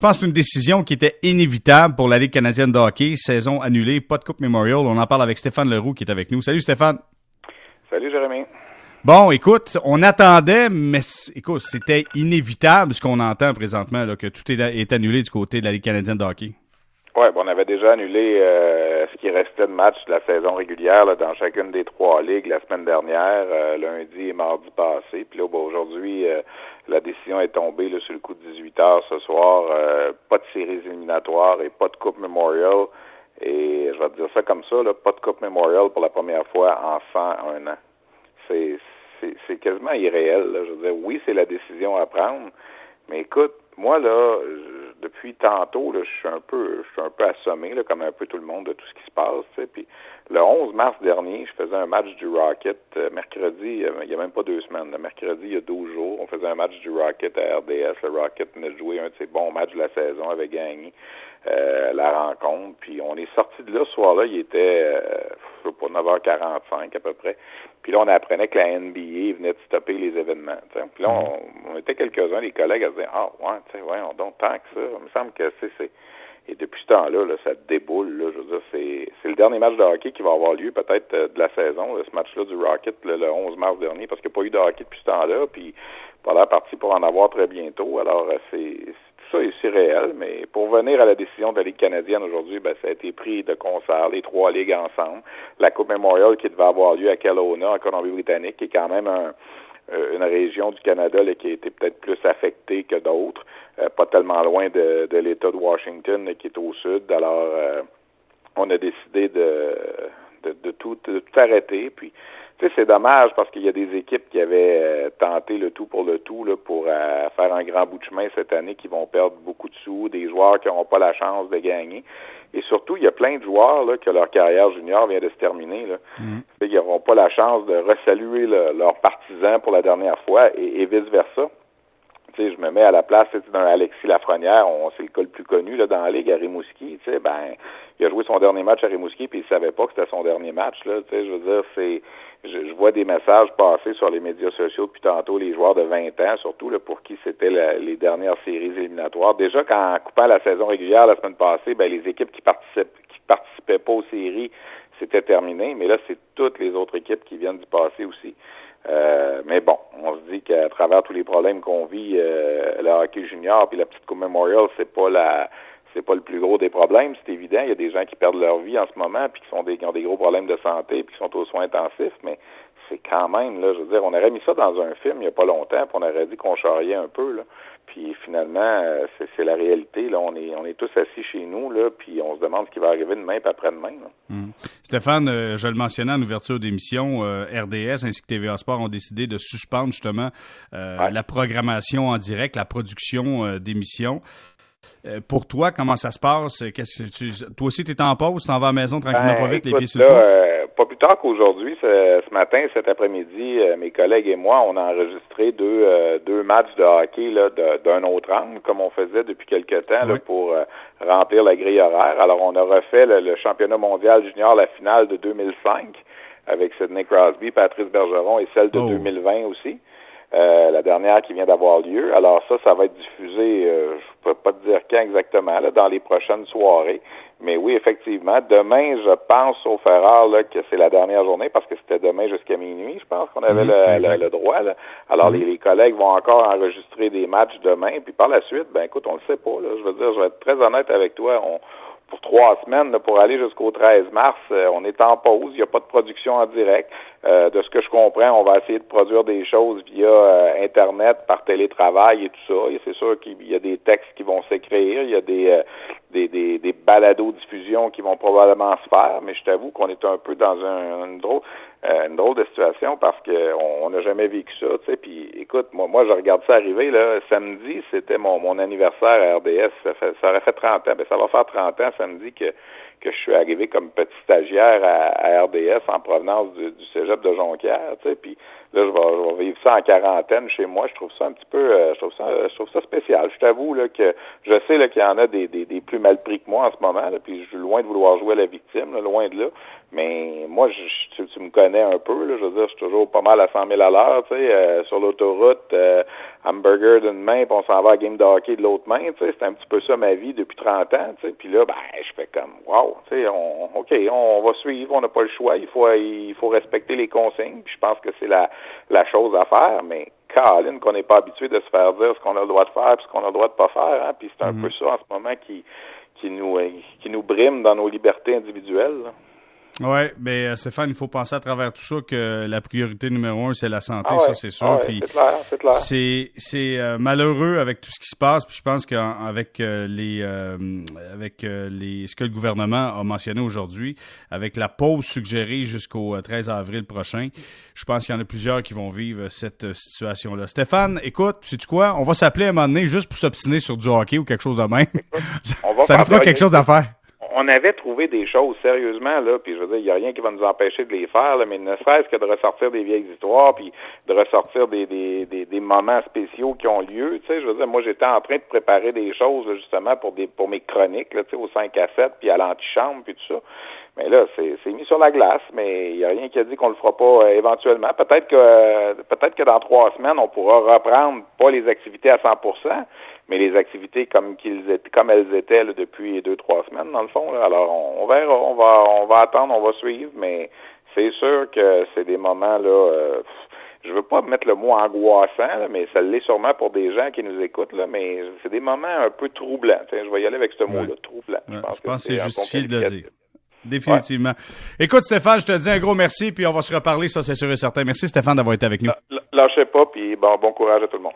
Je pense que c'est une décision qui était inévitable pour la Ligue canadienne de hockey. Saison annulée, pas de Coupe Memorial. On en parle avec Stéphane Leroux qui est avec nous. Salut Stéphane. Salut Jérémy. Bon, écoute, on attendait, mais écoute, c'était inévitable ce qu'on entend présentement, là, que tout est, annulé du côté de la Ligue canadienne de hockey. Oui, bon, on avait déjà annulé euh, ce qui restait de matchs de la saison régulière dans chacune des trois ligues la semaine dernière, euh, lundi et mardi passé. Puis là, aujourd'hui, euh, la décision est tombée là, sur le coup de 18 heures ce soir. pas de séries éliminatoires et pas de Coupe Memorial. Et je vais te dire ça comme ça, là, pas de Coupe Memorial pour la première fois en 101 ans. C'est c'est quasiment irréel. Je veux dire, oui, c'est la décision à prendre, mais écoute, moi là, depuis tantôt, là, je suis un peu, je suis un peu assommé, là, comme un peu tout le monde, de tout ce qui se passe. Puis le 11 mars dernier, je faisais un match du Rocket euh, mercredi, il n'y a même pas deux semaines. Le mercredi, il y a 12 jours, on faisait un match du Rocket à RDS. Le Rocket venait de jouer un de ses bons matchs de la saison, avait gagné euh, la rencontre. Puis on est sorti de là ce soir-là, il était, euh, je sais pas, 9h45 à peu près. Puis là, on apprenait que la NBA venait de stopper les événements. Puis là, on, était quelques-uns, les collègues, à se dire Ah, ouais, tu sais, ouais, on donc tant que ça. Il me semble que c'est. Et depuis ce temps-là, là, ça déboule. Là, je veux dire, c'est, c'est le dernier match de hockey qui va avoir lieu peut-être euh, de la saison, ce match-là du Rocket le, 11 mars dernier, parce qu'il n'y a pas eu de hockey depuis ce temps-là, puis pas la partie pour en avoir très bientôt. Alors, euh, c'est, tout ça est surréel, mais pour venir à la décision de la Ligue canadienne aujourd'hui, ben, ça a été pris de concert, les trois ligues ensemble. La Coupe Memorial qui devait avoir lieu à Kelowna, en Colombie-Britannique, qui est quand même un, euh, une région du Canada là, qui a été peut-être plus affectée que d'autres, euh, pas tellement loin de, de l'État de Washington qui est au sud. Alors, euh, on a décidé de, de, de, tout, de tout arrêter. Puis, tu sais, c'est dommage parce qu'il y a des équipes qui avaient euh, tenté le tout pour le tout là, pour euh, faire un grand bout de chemin cette année qui vont perdre beaucoup de sous, des joueurs qui n'auront pas la chance de gagner. Et surtout, il y a plein de joueurs là, que leur carrière junior vient de se terminer. Là. Mm. Ils n'auront pas la chance de resaluer leurs partisans pour la dernière fois et, vice-versa. Sais, je me mets à la place d'un Alexis Lafrenière, c'est le cas le plus connu là, dans la Ligue à Rimouski. Tu sais, ben, il a joué son dernier match à Rimouski puis il savait pas que c'était son dernier match. Là, tu sais, je veux dire, c'est je, vois des messages passer sur les médias sociaux depuis tantôt les joueurs de 20 ans, surtout là, pour qui c'était les dernières séries éliminatoires. Déjà, qu'en coupant la saison régulière la semaine passée, ben, les équipes qui participent qui participaient pas aux séries, c'était terminé. Mais là, c'est toutes les autres équipes qui viennent d'y passer aussi. Euh, mais bon, on se dit qu'à travers tous les problèmes qu'on vit, euh, le hockey junior puis la petite Coupe Memorial, c'est pas la c'est pas le plus gros des problèmes, c'est évident. Il y a des gens qui perdent leur vie en ce moment, puis qui, sont des, qui ont des gros problèmes de santé, puis qui sont aux soins intensifs, mais c'est quand même, là, je veux dire, on aurait mis ça dans un film il n'y a pas longtemps, puis on aurait dit qu'on charriait un peu, là. Puis finalement, euh, c'est la réalité. Là, on est on est tous assis chez nous, là, puis on se demande ce qui va arriver demain et après-demain. Hum. Stéphane, euh, je le mentionnais en ouverture d'émission, euh, RDS ainsi que TVA Sport ont décidé de suspendre justement la programmation en direct, la production d'émissions. Pour toi, comment ça se passe? Qu'est-ce que tu, toi aussi, tu es en pause, tu t'en vas à la maison tranquillement ben, pas vite, les pieds sur le pas plus tard qu'aujourd'hui, ce, matin, cet après-midi, euh, mes collègues et moi, on a enregistré deux, deux matchs de hockey là, d'un autre angle, comme on faisait depuis quelque temps, là, pour remplir la grille horaire. Alors, on a refait le, championnat mondial junior, la finale de 2005, avec Sidney Crosby, Patrice Bergeron et celle de 2020 aussi. Euh, la dernière qui vient d'avoir lieu. Alors ça, ça va être diffusé, euh, je peux pas te dire quand exactement, là, dans les prochaines soirées. Mais oui, effectivement, demain, je pense, au erreur, là, que c'est la dernière journée, parce que c'était demain jusqu'à minuit, je pense qu'on avait le, droit. Là. Alors, les, collègues vont encore enregistrer des matchs demain, puis par la suite, ben écoute, on le sait pas. Là, je veux dire, je vais être très honnête avec toi. On, pour trois semaines pour aller jusqu'au 13 mars. Euh, on est en pause, il n'y a pas de production en direct. Euh, de ce que je comprends, on va essayer de produire des choses via euh, Internet, par télétravail et tout ça. Et c'est sûr qu'il y a des textes qui vont s'écrire, il y a des, des, des, des balados-diffusions qui vont probablement se faire, mais je t'avoue qu'on est un peu dans un, une drôle une drôle de situation parce qu'on n'a jamais vécu ça, tu sais. Puis écoute, moi, moi je regarde ça arriver là. Samedi, c'était mon, mon anniversaire à RDS. Ça, fait, ça aurait fait 30 ans. Ben, ça va faire 30 ans samedi que que je suis arrivé comme petit stagiaire à, RDS en provenance du, du, cégep de Jonquière, tu sais, puis là je vais, je vais, vivre ça en quarantaine chez moi. Je trouve ça un petit peu, euh, je trouve ça, je trouve ça spécial. Je t'avoue là que je sais là qu'il y en a des, des, des, plus mal pris que moi en ce moment, là, puis je suis loin de vouloir jouer à la victime, loin de là. Mais moi, je, tu, me connais un peu. Là, je veux dire, je suis toujours pas mal à 100 000 à l'heure, tu sais, euh, sur l'autoroute, euh, hamburger d'une main, puis on s'en va à game de hockey de l'autre main, tu sais, c'est un petit peu ça ma vie depuis 30 ans, tu sais, puis là, ben, je fais comme, wow, tu sais, on, ok, on, va suivre, on n'a pas le choix, il faut, il faut respecter les consignes, puis je pense que c'est la, la chose à faire, mais Caroline, qu'on n'est pas habitué de se faire dire ce qu'on a le droit de faire, puis ce qu'on a le droit de pas faire, hein, puis c'est un mm-hmm. peu ça en ce moment qui qui nous qui nous brime dans nos libertés individuelles. Oui, mais euh, Stéphane, il faut penser à travers tout ça que la priorité numéro un, c'est la santé, ah ça c'est sûr. Ah c'est clair, c'est clair. C'est, euh, malheureux avec tout ce qui se passe, puis je pense qu'avec euh, les avec les ce que le gouvernement a mentionné aujourd'hui, avec la pause suggérée jusqu'au 13 avril prochain, je pense qu'il y en a plusieurs qui vont vivre cette situation-là. Stéphane, écoute, sais-tu quoi? On va s'appeler à un moment donné juste pour s'obstiner sur du hockey ou quelque chose de même. ça nous fera quelque chose à faire on avait trouvé des choses sérieusement, là, puis je veux dire, il n'y a rien qui va nous empêcher de les faire, là, mais ne serait-ce que de ressortir des vieilles histoires, puis de ressortir des, des, des, moments spéciaux qui ont lieu. Tu sais, je veux dire, moi, j'étais en train de préparer des choses, justement, pour des pour mes chroniques, là, tu sais, au 5 à 7, puis à l'antichambre, puis tout ça. Mais là, c'est mis sur la glace, mais il n'y a rien qui a dit qu'on le fera pas euh, éventuellement. Peut-être que euh, peut-être que dans trois semaines, on pourra reprendre pas les activités à 100 mais les activités comme qu'ils étaient, comme elles étaient depuis deux trois semaines dans le fond. Alors on, verra, on va on va attendre, on va suivre, mais c'est sûr que c'est des moments là. Euh, je veux pas mettre le mot angoissant, mais ça l'est sûrement pour des gens qui nous écoutent, là, mais c'est des moments un peu troublants. je vais y aller avec ce mot-là, troublant. je pense, que c'est justifié de le dire. Définitivement. Écoute, Stéphane, je te dis un gros merci, puis on va se reparler, ça c'est sûr et certain. Merci Stéphane d'avoir été avec nous. Lâchez pas, puis bon, bon courage à tout le monde.